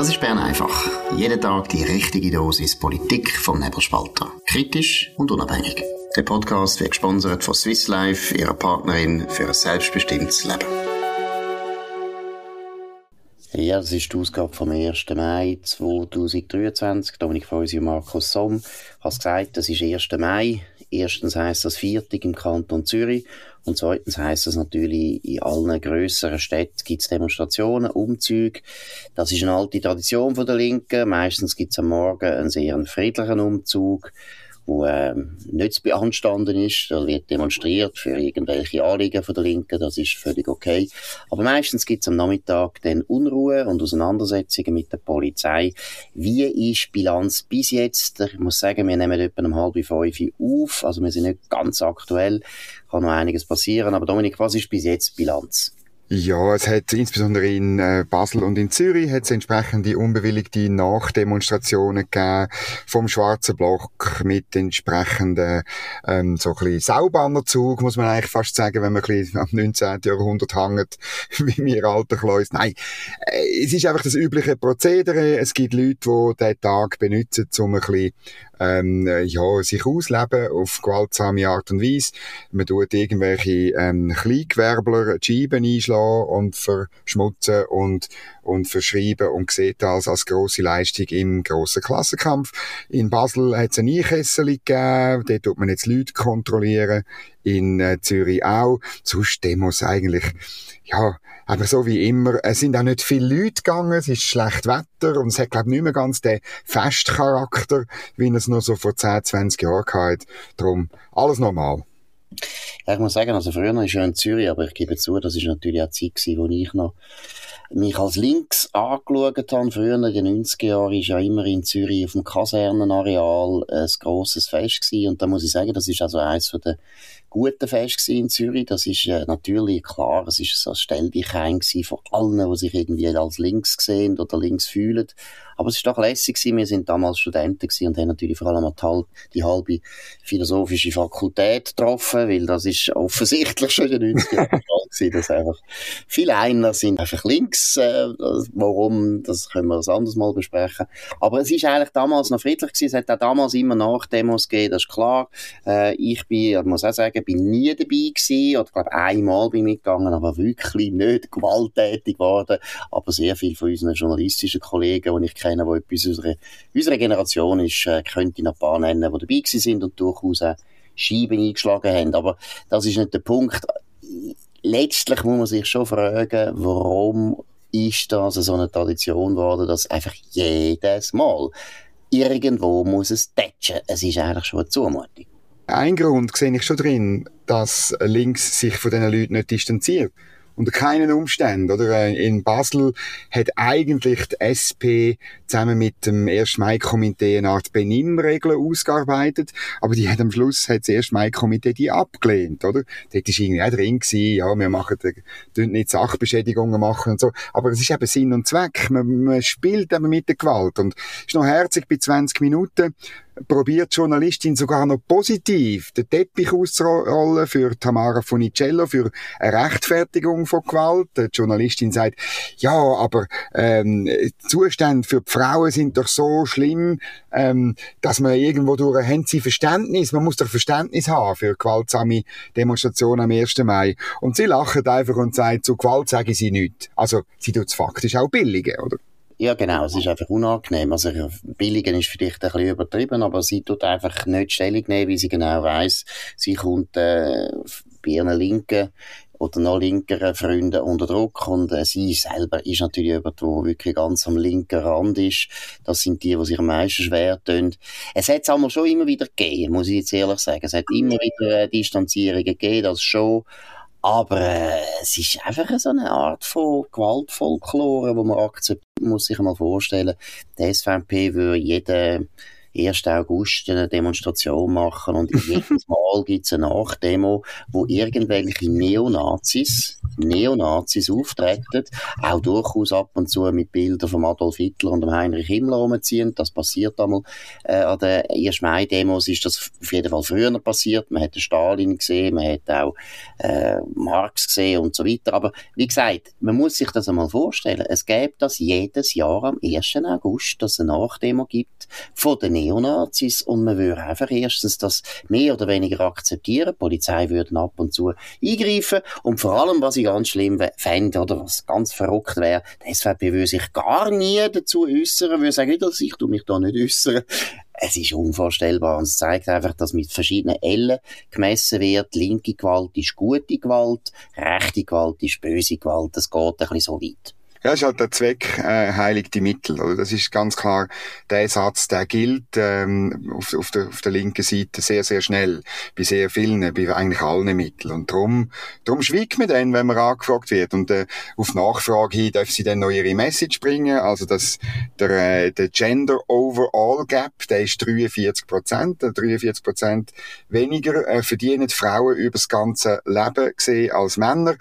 Das ist Bern einfach. Jeden Tag die richtige Dosis Politik vom Nebelspalter. Kritisch und unabhängig. Der Podcast wird gesponsert von Swiss Life, ihrer Partnerin für ein selbstbestimmtes Leben. Ja, das ist die Ausgabe vom 1. Mai 2023. Dominik Feusi und Markus Somm. Ich habe gesagt, das ist 1. Mai. Erstens heisst das Viertag im Kanton Zürich. Und zweitens heisst das natürlich, in allen grösseren Städten gibt es Demonstrationen, Umzüge. Das ist eine alte Tradition von der Linken. Meistens gibt es am Morgen einen sehr friedlichen Umzug wo äh, nicht zu beanstanden ist. Da wird demonstriert für irgendwelche Anliegen von der Linken, das ist völlig okay. Aber meistens gibt es am Nachmittag dann Unruhe und Auseinandersetzungen mit der Polizei. Wie ist die Bilanz bis jetzt? Ich muss sagen, wir nehmen etwa um halb fünf auf, also wir sind nicht ganz aktuell, kann noch einiges passieren. Aber Dominik, was ist bis jetzt die Bilanz? Ja, es hat insbesondere in äh, Basel und in Zürich hat es entsprechende unbewilligte Nachdemonstrationen gegeben vom Schwarzen Block mit entsprechenden ähm, so ein bisschen Saubannerzug, muss man eigentlich fast sagen, wenn man ein bisschen am 19. Jahrhundert hängt, wie mir alter Kleus. Nein, äh, es ist einfach das übliche Prozedere. Es gibt Leute, die diesen Tag benutzen, um ein bisschen ähm, ja, sich ausleben auf gewaltsame Art und Weise. Man tut irgendwelche ähm, Kleingewerbler die Scheiben einschlagen und verschmutzen und, und verschreiben und sieht das als grosse Leistung im grossen Klassenkampf. In Basel hat es ein Einkessel gegeben, dort tut man jetzt Leute kontrollieren, in äh, Zürich auch. Sonst Demos eigentlich, ja, aber so wie immer, es sind auch nicht viele Leute gegangen, es ist schlecht Wetter und es hat, glaube ich, nicht mehr ganz den Festcharakter, wie es noch so vor 10, 20 Jahren hatte. Darum, alles normal. Ja, ich muss sagen, also früher war ich ja in Zürich, aber ich gebe zu, das war natürlich auch die Zeit, wo ich noch mich als links angeschaut habe. Früher in den 90er Jahren war ja immer in Zürich auf dem Kasernenareal ein grosses Fest gewesen. Und da muss ich sagen, das ist also eines der guten Fest in Zürich. Das ist äh, natürlich klar, es ist ein Stelldichein von allen, die sich irgendwie als links sehen oder links fühlen. Aber es ist doch lässig gewesen. Wir sind damals Studenten und haben natürlich vor allem die, die halbe philosophische Fakultät getroffen, weil das ist offensichtlich schon in den 90er Jahren gewesen, dass einfach viele einer sind einfach links. Äh, warum, das können wir ein anderes Mal besprechen. Aber es ist eigentlich damals noch friedlich gewesen. Es hat auch damals immer Nachdemos gegeben, das ist klar. Äh, ich bin, ich muss auch sagen, bin nie dabei gewesen, oder glaube einmal bin ich mitgegangen, aber wirklich nicht gewalttätig geworden. Aber sehr viele von unseren journalistischen Kollegen, die ich kenne, die etwas unserer, unserer Generation ist, äh, könnte ich noch ein paar nennen, die dabei gewesen sind und durchaus auch Scheiben eingeschlagen haben. Aber das ist nicht der Punkt. Letztlich muss man sich schon fragen, warum ist das so eine Tradition geworden, dass einfach jedes Mal irgendwo muss es tätschen. Es ist eigentlich schon eine Zumutung. Ein Grund sehe ich schon drin, dass links sich von diesen Leuten nicht distanziert unter keinen Umständen, oder? Äh, in Basel hat eigentlich die SP zusammen mit dem 1. Mai-Komitee eine Art Benimmregeln ausgearbeitet, aber die hat am Schluss, hat das 1. Mai-Komitee die abgelehnt, oder? Dort ist irgendwie auch drin gewesen, ja, wir machen, nicht Sachbeschädigungen machen und so, aber es ist eben Sinn und Zweck, man, man spielt eben mit der Gewalt und ist noch herzig bei 20 Minuten, probiert die Journalistin sogar noch positiv den Teppich auszurollen für Tamara Funicello, für eine Rechtfertigung von Gewalt. Die Journalistin sagt, ja, aber ähm, Zustände für die Frauen sind doch so schlimm, ähm, dass man irgendwo durch haben sie Verständnis, man muss doch Verständnis haben für gewaltsame Demonstrationen am 1. Mai. Und sie lachen einfach und sagen, zu Gewalt sagen sie nichts. Also, sie tut es faktisch auch billigen, oder? Ja, genau. Es ist einfach unangenehm. Also, billigen ist vielleicht ein bisschen übertrieben, aber sie tut einfach nicht Stellung nehmen, wie sie genau weiss. Sie kommt, äh, bei ihren linken oder noch linkeren Freunden unter Druck und äh, sie selber ist natürlich jemand, der wirklich ganz am linken Rand ist. Das sind die, die sich am meisten schwer tun. Es hat es einmal schon immer wieder gegeben, muss ich jetzt ehrlich sagen. Es hat immer wieder äh, Distanzierungen gegeben, das schon. Aber äh, es ist einfach so eine Art von Gewaltfolklore, wo man akzeptiert, muss sich mal vorstellen. Die SVP würde jeden 1. August eine Demonstration machen und jedes Mal gibt es eine Nachdemo, wo irgendwelche Neonazis, Neonazis auftreten, auch durchaus ab und zu mit Bildern von Adolf Hitler und Heinrich Himmler rumziehen. Das passiert einmal äh, an den 1. Mai-Demos ist das auf jeden Fall früher passiert. Man hat Stalin gesehen, man hat auch äh, Marx gesehen und so weiter. Aber wie gesagt, man muss sich das einmal vorstellen. Es gäbe das jedes Jahr am 1. August, dass es eine Nachdemo gibt von den Neonazis und man würde einfach erstens das mehr oder weniger akzeptieren. Die Polizei würde ab und zu eingreifen und vor allem, was ich ganz schlimm fände oder was ganz verrückt wäre, die SVP würde sich gar nie dazu äußern, würde sagen, dass ich mich da nicht äußern. Es ist unvorstellbar und es zeigt einfach, dass mit verschiedenen Ellen gemessen wird. Linke Gewalt ist gute Gewalt, rechte Gewalt ist böse Gewalt. Das geht ein bisschen so weit. Ja, ist halt der Zweck äh, heiligt die Mittel. Oder? Das ist ganz klar der Satz, der gilt ähm, auf, auf, der, auf der linken Seite sehr, sehr schnell. Bei sehr vielen, bei eigentlich allen Mitteln. Und darum, darum schweigt man dann, wenn man angefragt wird. Und äh, auf Nachfrage hin darf sie dann noch ihre Message bringen. Also dass der, äh, der Gender Overall Gap, der ist 43 Prozent. 43 Prozent weniger äh, verdienen Frauen über das ganze Leben gesehen als Männer.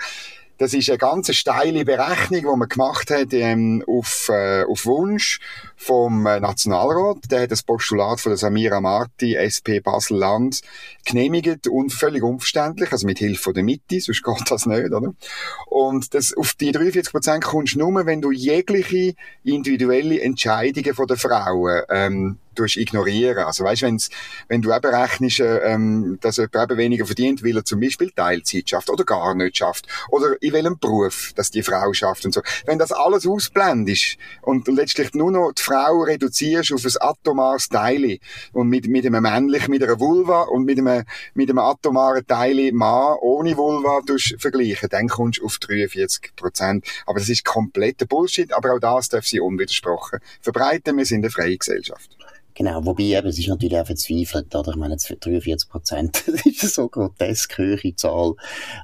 Das ist eine ganz steile Berechnung, die man gemacht hat ähm, auf, äh, auf Wunsch vom äh, Nationalrat. Der hat das Postulat von der Samira Marti, SP Basel-Land, genehmigt und völlig unverständlich, also mit Hilfe der Mitte, sonst geht das nicht, oder? Und das, auf die 43 Prozent kommst du nur, wenn du jegliche individuelle Entscheidungen von der Frauen ähm, durch ignorieren. Also weißt, wenn's, wenn du eben rechnest, ähm, dass jemand eben weniger verdient, weil er zum Beispiel Teilzeit schafft oder gar nicht schafft oder in welchem Beruf, dass die Frau schafft und so. Wenn das alles ausblendest und letztlich nur noch die Frau reduzierst auf ein atomares Teil und mit, mit einem männlich, mit einer Vulva und mit einem, mit einem atomaren Teil Mann ohne Vulva vergleichen, dann kommst du auf 43 Prozent. Aber das ist kompletter Bullshit, aber auch das darf sie unwidersprochen verbreiten. Wir sind eine freie Gesellschaft. Genau, wobei eben, es ist natürlich auch verzweifelt, oder? Ich meine, 43 Prozent, ist eine so grotesk hohe Zahl.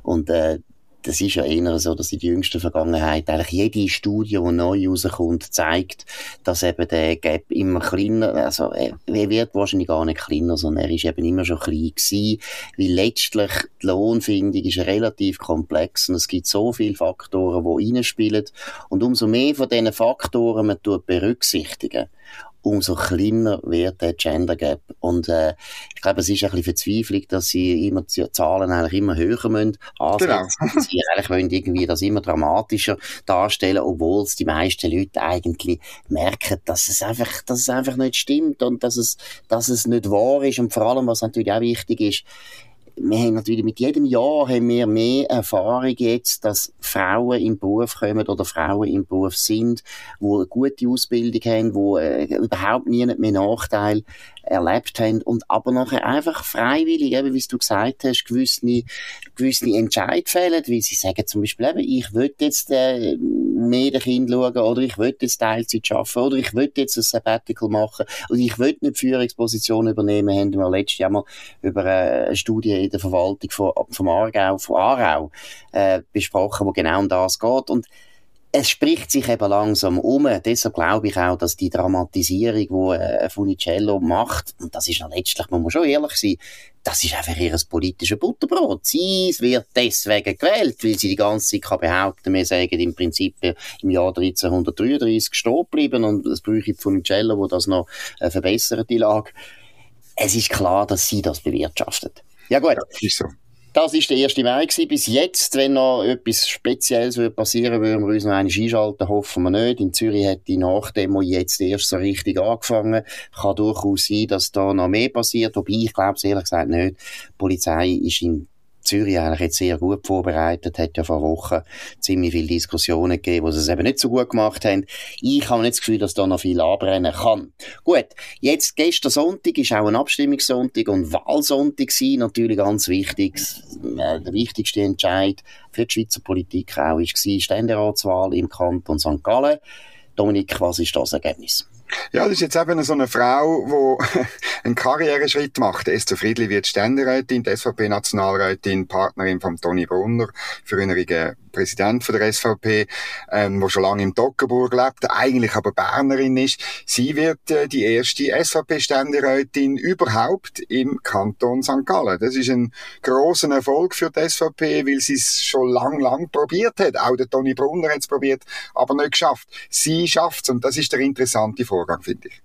Und, äh, das ist ja eher so, dass in der jüngsten Vergangenheit eigentlich jede Studie, die neu rauskommt, zeigt, dass eben der Gap immer kleiner, also er wird wahrscheinlich gar nicht kleiner, sondern er ist eben immer schon klein gewesen, weil letztlich die Lohnfindung ist relativ komplex und es gibt so viele Faktoren, die reinspielen und umso mehr von diesen Faktoren man berücksichtigen umso kleiner wird der Gender Gap. Und äh, ich glaube, es ist ein bisschen Verzweiflung, dass sie immer die Zahlen eigentlich immer höher müssen ansetzen. Genau. sie eigentlich wollen irgendwie das immer dramatischer darstellen, obwohl es die meisten Leute eigentlich merken, dass es einfach, dass es einfach nicht stimmt und dass es, dass es nicht wahr ist. Und vor allem, was natürlich auch wichtig ist, wir haben natürlich mit jedem Jahr haben wir mehr Erfahrung jetzt, dass Frauen im Beruf kommen oder Frauen im Beruf sind, wo eine gute Ausbildung haben, wo äh, überhaupt nie mehr Nachteil erlebt haben und aber nachher einfach freiwillig, eben wie du gesagt hast, gewisse, gewisse Entscheid fällen, weil sie sagen zum Beispiel eben, ich will jetzt äh, mehr den Kind schauen oder ich will jetzt Teilzeit arbeiten oder ich will jetzt ein Sabbatical machen und ich will nicht Führungsposition übernehmen, haben wir letztes Jahr mal über eine Studie in der Verwaltung von, vom Aargau, von Aarau äh, besprochen, wo genau um das geht und es spricht sich eben langsam um. Deshalb glaube ich auch, dass die Dramatisierung, die äh, Funicello macht, und das ist noch letztlich, man muss schon ehrlich sein, das ist einfach ihr politisches Butterbrot. Sie wird deswegen gewählt, weil sie die ganze Zeit kann behaupten, wir sagen im Prinzip im Jahr 1333 stehen bleiben und es bräuchte Funicello, wo das noch äh, verbessert, die Lage. Es ist klar, dass sie das bewirtschaftet. Ja gut. Ja, ist so. Das ist der 1. Mai gewesen. Bis jetzt, wenn noch etwas Spezielles passieren würde, würden wir uns noch einmal einschalten, hoffen wir nicht. In Zürich hat die Nachdemo jetzt erst so richtig angefangen. Kann durchaus sein, dass da noch mehr passiert, wobei ich glaube es ehrlich gesagt nicht. Die Polizei ist in Zürich eigentlich jetzt sehr gut vorbereitet, hat ja vor Wochen ziemlich viele Diskussionen gegeben, wo sie es eben nicht so gut gemacht haben. Ich habe nicht das Gefühl, dass da noch viel anbrennen kann. Gut, jetzt gestern Sonntag ist auch ein Abstimmungssonntag und Wahlsonntag sein, natürlich ganz wichtig. Äh, der wichtigste Entscheid für die Schweizer Politik auch war Ständeratswahl im Kanton St. Gallen. Dominik, was ist das Ergebnis? Ja, das ist jetzt eben so eine Frau, die einen Karriereschritt macht. Esther Friedli wird Ständerätin, die SVP-Nationalrätin, Partnerin von Toni Brunner, früheriger Präsident von der SVP, ähm, wo schon lange im Toggenburg lebt, eigentlich aber Bernerin ist. Sie wird äh, die erste SVP-Ständerätin überhaupt im Kanton St. Gallen. Das ist ein großer Erfolg für die SVP, weil sie es schon lang, lang probiert hat. Auch der Toni Brunner hat es probiert, aber nicht geschafft. Sie schafft es und das ist der interessante Vorgang, finde ich.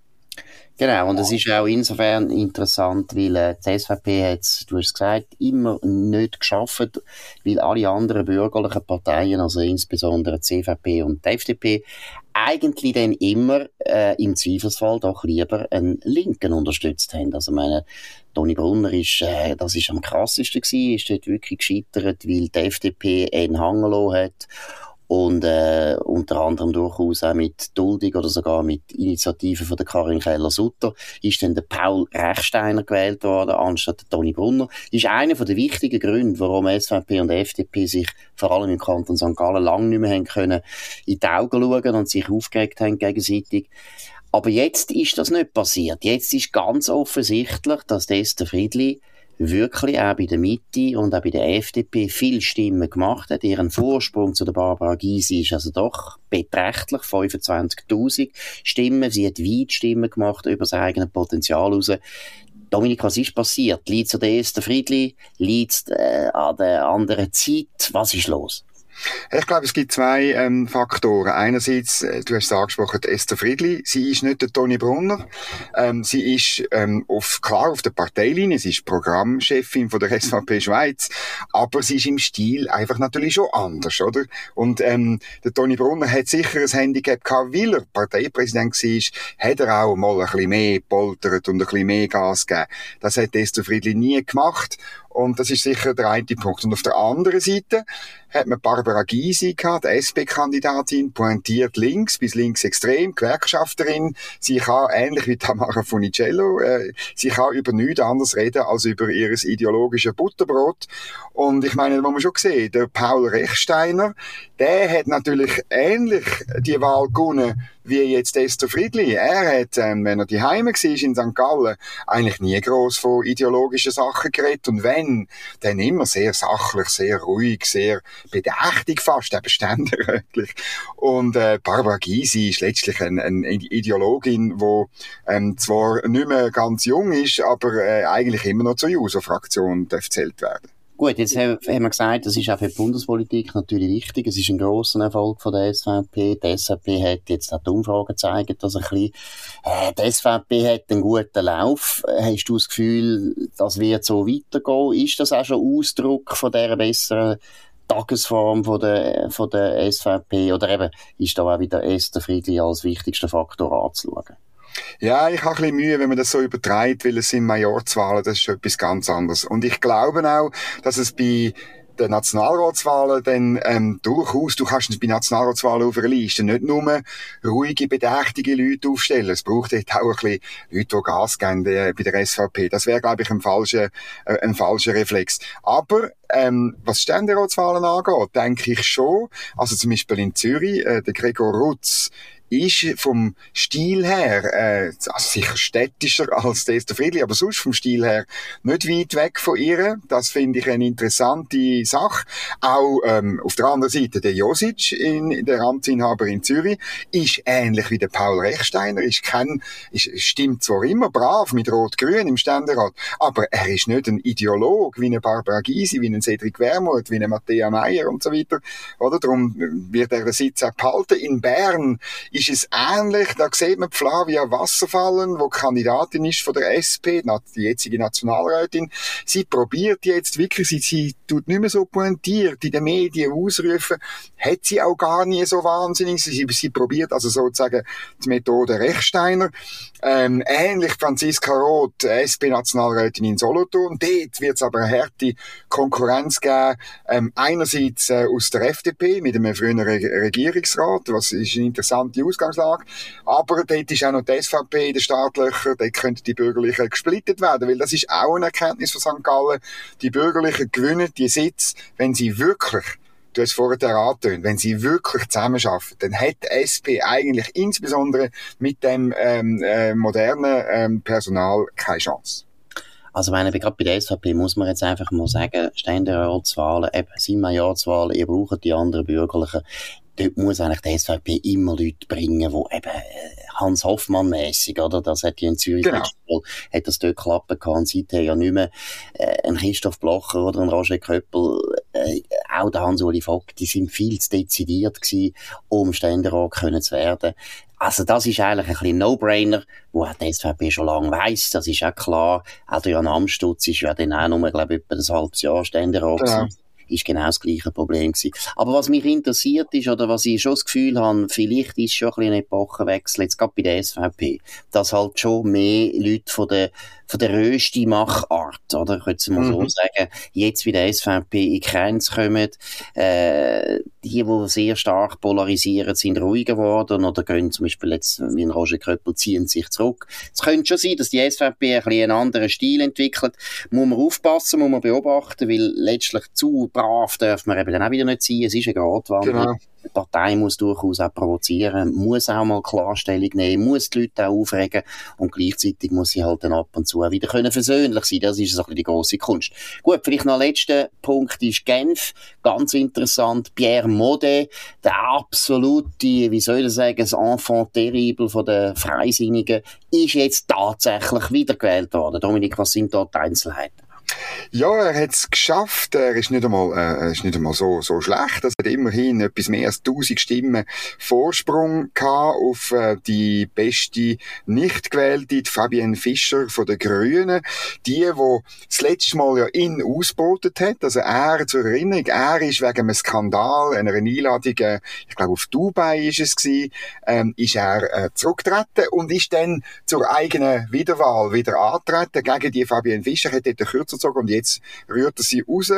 Genau, und es ist auch insofern interessant, weil äh, die SVP hat du hast gesagt, immer nicht geschafft, weil alle anderen bürgerlichen Parteien, also insbesondere die CVP und die FDP, eigentlich dann immer äh, im Zweifelsfall doch lieber einen Linken unterstützt haben. Also meine, Toni Brunner ist, äh, das ist am krassesten gewesen, ist dort wirklich gescheitert, weil die FDP einen Hangelo hat und äh, unter anderem durchaus auch mit Duldung oder sogar mit Initiativen von der Karin Keller-Sutter ist dann der Paul Rechsteiner gewählt worden anstatt der Toni Brunner. Ist einer den wichtigen Gründe, warum SVP und FDP sich vor allem im Kanton St. Gallen lange nicht mehr haben können in die Augen schauen und sich aufgeregt haben gegenseitig. Aber jetzt ist das nicht passiert. Jetzt ist ganz offensichtlich, dass Esther Friedli wirklich auch bei der Mitte und auch bei der FDP viel Stimmen gemacht hat. Ihren Vorsprung zu der Barbara Gysi ist also doch beträchtlich, 25.000 Stimmen. Sie hat weit Stimmen gemacht über sein eigenes Potenzial heraus. Dominik, was ist passiert? Liegt es an der ersten Friedli? Liegt es äh, an der anderen Zeit? Was ist los? Ich glaube, es gibt zwei ähm, Faktoren. Einerseits, äh, du hast es angesprochen, Esther Friedli. Sie ist nicht der Toni Brunner. Ähm, sie ist ähm, auf, klar auf der Parteilinie. Sie ist Programmchefin von der SVP Schweiz. Aber sie ist im Stil einfach natürlich schon anders, oder? Und ähm, der Toni Brunner hat sicher ein Handicap gehabt, weil er Parteipräsident war, hat er auch mal ein bisschen mehr poltert und ein bisschen mehr Gas gegeben. Das hat Esther Friedli nie gemacht. Und das ist sicher der eine Punkt. Und auf der anderen Seite hat man Barbara Gysi gehabt, SP-Kandidatin, pointiert links bis links extrem, Gewerkschafterin. Sie kann, ähnlich wie Tamara Funicello, äh, sie kann über nichts anderes reden als über ihres ideologische Butterbrot. Und ich meine, wo man schon gesehen, der Paul Rechsteiner, der hat natürlich ähnlich die Wahl gewonnen wie jetzt Esther Friedli. Er hat, ähm, wenn er die Heime war in St. Gallen, eigentlich nie groß von ideologischen Sachen geredet. Und wenn, dann immer sehr sachlich, sehr ruhig, sehr bedächtig fast, eben ständerötlich. Und äh, Barbara Gysi ist letztlich eine, eine Ideologin, die ähm, zwar nicht mehr ganz jung ist, aber äh, eigentlich immer noch zur JUSO-Fraktion zählt werden. Gut, jetzt haben wir gesagt, das ist auch für die Bundespolitik natürlich wichtig. Es ist ein grosser Erfolg von der SVP. Die SVP hat jetzt auch die Umfragen gezeigt, dass ein bisschen, äh, die SVP hat einen guten Lauf. Hast du das Gefühl, das wird so weitergehen? Ist das auch schon Ausdruck von dieser besseren Tagesform von der, von der SVP? Oder eben, ist da auch wieder Esther Friedli als wichtigster Faktor anzuschauen? Ja, ich habe ein bisschen Mühe, wenn man das so übertreibt, weil es sind Majorzwahlen, das ist etwas ganz anderes. Und ich glaube auch, dass es bei den Nationalratswahlen dann ähm, durchaus, du kannst bei Nationalratswahlen auf einer Liste nicht nur ruhige, bedächtige Leute aufstellen. Es braucht dort auch ein bisschen Leute, die Gas geben äh, bei der SVP. Das wäre, glaube ich, ein falscher, äh, ein falscher Reflex. Aber ähm, was Ständeratswahlen angeht, denke ich schon, also zum Beispiel in Zürich, äh, der Gregor Rutz ist vom Stil her, äh, also sicher städtischer als Esther Friedli, aber sonst vom Stil her nicht weit weg von ihr. Das finde ich eine interessante Sache. Auch ähm, auf der anderen Seite der Josic, in, der Amtsinhaber in Zürich, ist ähnlich wie der Paul Rechsteiner, ist kein, ist, stimmt zwar immer brav mit Rot-Grün im Ständerat, aber er ist nicht ein Ideolog wie eine Barbara Gysi, wie ein Cedric Wermuth, wie eine Matthäa Meyer und so weiter. Oder? Darum wird er den Sitz auch behalten. In Bern ist es ähnlich. Da sieht man Flavia Wasserfallen, wo Kandidatin ist von der SP, die jetzige Nationalrätin. Sie probiert jetzt wirklich, sie, sie tut nicht mehr so pointiert in den Medien ausrufen, hat sie auch gar nie so wahnsinnig. Sie, sie probiert also sozusagen die Methode Rechsteiner. Ähm, ähnlich Franziska Roth, SP-Nationalrätin in Solothurn. Dort wird es aber eine harte Konkurrenz geben. Ähm, einerseits äh, aus der FDP mit einem früheren Regierungsrat, was ist eine interessante Ausgangslage. Aber dort ist auch noch die SVP in den Startlöchern. Dort könnten die Bürgerlichen gesplittet werden, weil das ist auch eine Erkenntnis von St. Gallen. Die Bürgerlichen gewinnen die Sitz, wenn sie wirklich du hast vorher angetönt, wenn sie wirklich zusammenarbeiten, dann hat SP eigentlich insbesondere mit dem ähm, äh, modernen ähm, Personal keine Chance. Also, meine, gerade bei der SVP muss man jetzt einfach mal sagen, Ständeratswahlen, eben, sind Majorzwahlen, ihr braucht die anderen Bürgerlichen. Dort muss eigentlich die SVP immer Leute bringen, die eben äh, Hans Hoffmann mäßig, oder? Das hat ja in Zürich Genau. Mal, hat das dort klappen können. Seither ja nicht mehr äh, ein Christoph Blocher oder ein Roger Köppel, äh, auch der Hans-Uli Vogt, die sind viel zu dezidiert gewesen, um Ständerat können zu werden. Also das ist eigentlich ein bisschen No-Brainer, wo auch die SVP schon lange weiss, das ist auch klar. Adrian Amstutz ist ja dann auch nur, glaube ich, etwa ein halbes Jahr Ständerat Genau. gewesen. Ist genau das gleiche Problem gewesen. Aber was mich interessiert ist, oder was ich schon das Gefühl habe, vielleicht ist schon ein bisschen ein Epochenwechsel, jetzt gerade bei der SVP, dass halt schon mehr Leute von der, von der rösti Machart, oder? Ich könnte es mal so Mhm. sagen, jetzt wie der SVP in die Grenze kommen, äh, die, die sehr stark polarisieren, sind ruhiger geworden oder gehen zum Beispiel jetzt, wie ein Roger Kröppel, ziehen sich zurück. Es könnte schon sein, dass die SVP ein bisschen einen anderen Stil entwickelt. Muss man aufpassen, muss man beobachten, weil letztlich zu brav darf man eben dann auch wieder nicht sein. Es ist eine Gratwanderung. Genau. Die Partei muss durchaus auch provozieren, muss auch mal Klarstellung nehmen, muss die Leute auch aufregen und gleichzeitig muss sie halt dann ab und zu auch wieder können versöhnlich sein. Das ist so ein bisschen die grosse Kunst. Gut, vielleicht noch ein letzter Punkt ist Genf. Ganz interessant. Pierre Modet, der absolute, wie soll ich sagen, das Enfant terrible von den Freisinnigen, ist jetzt tatsächlich wiedergewählt worden. Dominik, was sind dort die Einzelheiten? Ja, er hat es geschafft. Er ist nicht einmal, äh, ist nicht einmal so, so schlecht. Er hat immerhin etwas mehr als 1000 Stimmen Vorsprung gehabt auf äh, die beste nicht gewählte, die Fabienne Fischer von den Grünen. Die, wo das letzte Mal ja ihn ausbotet hat. Also er, zur Erinnerung, er ist wegen einem Skandal, einer Einladung, äh, ich glaube auf Dubai ist es gewesen, ähm, ist er äh, zurückgetreten und ist dann zur eigenen Wiederwahl wieder angetreten gegen die Fabienne Fischer, hat dort Kürzer gezogen und jetzt rührt er sie raus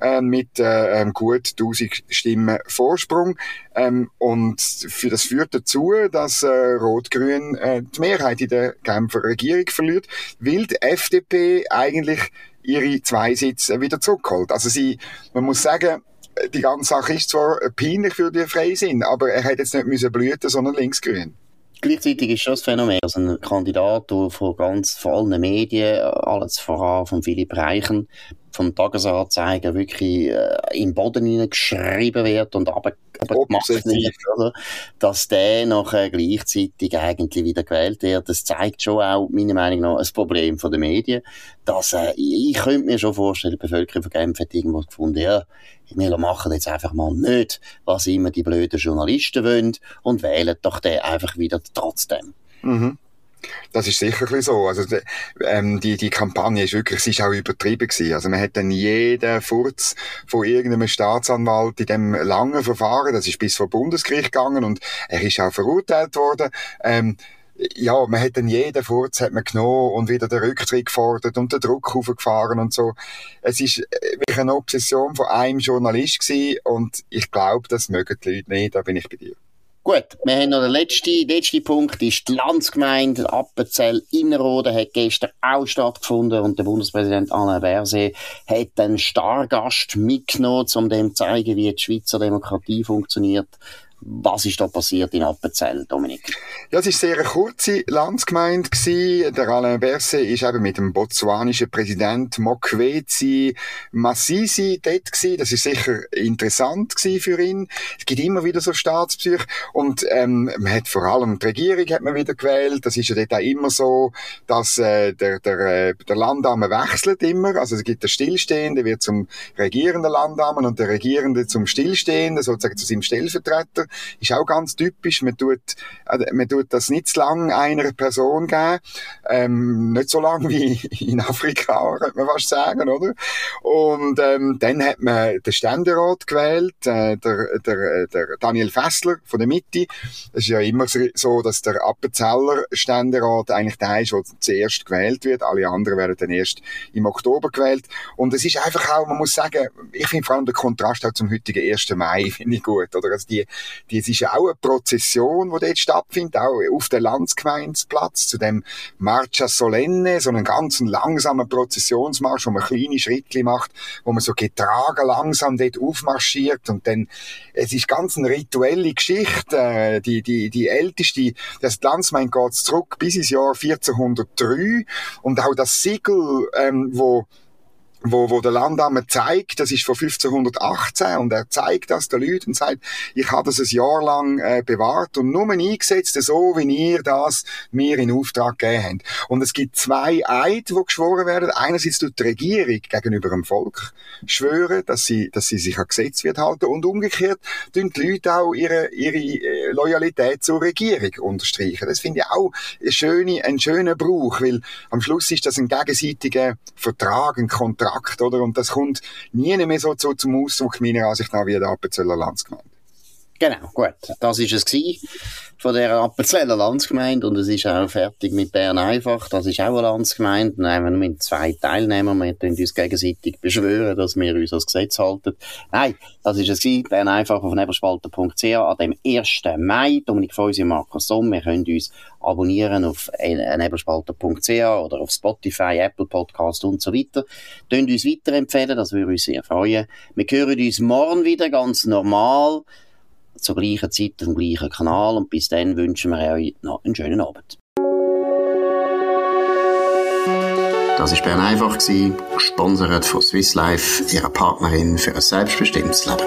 äh, mit äh, ähm, gut 1000 Stimmen Vorsprung. Ähm, und für das führt dazu, dass äh, Rot-Grün äh, die Mehrheit in der Genfer Regierung verliert, weil die FDP eigentlich ihre zwei Sitze wieder zurückholt. Also sie, man muss sagen, die ganze Sache ist zwar peinlich für die Freisinn, aber er hätte jetzt nicht müssen blüten, sondern linksgrün. Gleichzeitig ist schon das Phänomen, dass ein Kandidat, der von ganz, von allen Medien, alles voran von Philipp Reichen, vom Tagesanzeiger wirklich äh, im Boden hineingeschrieben wird und aber, aber gemacht Obsessiv. wird, oder? dass der nachher gleichzeitig eigentlich wieder gewählt wird. Das zeigt schon auch, meiner Meinung nach, ein Problem von den Medien, dass äh, ich, ich könnte mir schon vorstellen, die Bevölkerung von Genf hat irgendwo gefunden, ja, wir machen jetzt einfach mal nicht, was immer die blöden Journalisten wollen und wählen doch den einfach wieder trotzdem. Mhm. Das ist sicher so. Also, ähm, die, die Kampagne ist wirklich, sie ist auch übertrieben gewesen. Also, man hat dann jeden Furz von irgendeinem Staatsanwalt in dem langen Verfahren, das ist bis vor Bundesgericht gegangen und er ist auch verurteilt worden, ähm, ja, man hat dann jeden Furz hat man genommen und wieder den Rücktritt gefordert und den Druck aufgefahren und so. Es ist äh, wirklich eine Obsession von einem Journalist gewesen und ich glaube, das mögen die Leute nicht, da bin ich bei dir. Gut, wir haben noch den letzten, letzten Punkt, ist die Landsgemeinde Appenzell Innerrhoden hat gestern auch stattgefunden und der Bundespräsident Alain Berset hat einen Stargast mitgenommen, um dem zu zeigen, wie die Schweizer Demokratie funktioniert. Was ist da passiert in Appenzell, Dominik? Ja, es war sehr eine kurze Landsgemeinde. gewesen. Der Alain Berset ist eben mit dem botswanischen Präsident Mokwetsi Massisi dort gewesen. Das ist sicher interessant gewesen für ihn. Es gibt immer wieder so Staatspsych. Und ähm, man hat vor allem die Regierung hat man wieder gewählt. Das ist ja dort auch immer so, dass äh, der, der, äh, der Landame wechselt immer. Also es gibt den Stillstehenden, wird zum regierenden Landamen und der Regierende zum Stillstehenden, sozusagen zu seinem Stellvertreter. Ist auch ganz typisch. Man tut, äh, man tut das nicht zu lang einer Person geben. Ähm, nicht so lang wie in Afrika, könnte man fast sagen, oder? Und ähm, dann hat man den Ständerat gewählt, äh, der, der, der Daniel Fessler von der Mitte. Es ist ja immer so, dass der Appenzeller Ständerat eigentlich der ist, der zuerst gewählt wird. Alle anderen werden dann erst im Oktober gewählt. Und es ist einfach auch, man muss sagen, ich finde vor allem der Kontrast auch zum heutigen 1. Mai finde ich gut, oder? Also die, das ist ja auch eine Prozession, die dort stattfindet, auch auf dem Landsgemeindeplatz, zu dem Marcia Solenne, so einen ganz langsamen Prozessionsmarsch, wo man kleine Schritte macht, wo man so getragen langsam dort aufmarschiert. Und dann, es ist ganz eine rituelle Geschichte, äh, die, die, die älteste, das Landsgemeinde geht zurück bis ins Jahr 1403 und auch das Siegel, ähm, wo wo, wo der Landammer zeigt, das ist von 1518 und er zeigt das den Leuten und sagt, ich habe das ein Jahr lang äh, bewahrt und nur eingesetzt, so wie ihr das mir in Auftrag gegeben habt. Und es gibt zwei Eid, die geschworen werden. Einerseits tut die Regierung gegenüber dem Volk schwören, dass sie, dass sie sich an Gesetz wird halten und umgekehrt tun die Leute auch ihre, ihre äh, Loyalität zur Regierung unterstreichen. Das finde ich auch ein schöner, ein schöner Brauch, weil am Schluss ist das ein gegenseitiger Vertrag, ein Kontrakt Akt, oder? Und das kommt nie mehr so zu, zum Ausdruck, meiner Ansicht nach, wie der Appenzeller Landsgemeinde. Genau, gut. Das ist es von der Appenzeller Landsgemeinde und es ist auch fertig mit Bern einfach. Das ist auch eine Landsgemeinde. Nein, wir mit zwei Teilnehmern. Wir können uns gegenseitig beschwören, dass wir uns das Gesetz halten. Nein, das ist es. Bern einfach auf nebelspalter.ch an dem 1. Mai. Dominik Feusi und Markus Somm. Wir können uns abonnieren auf nebelspalter.ch oder auf Spotify, Apple Podcast und so weiter. Könnt uns weiterempfehlen, das würde uns sehr freuen. Wir hören uns morgen wieder ganz normal zur gleichen Zeit am gleichen Kanal und bis dann wünschen wir euch noch einen schönen Abend. Das war Bern einfach, gesponsert von Swiss Life, ihrer Partnerin für ein selbstbestimmtes Leben.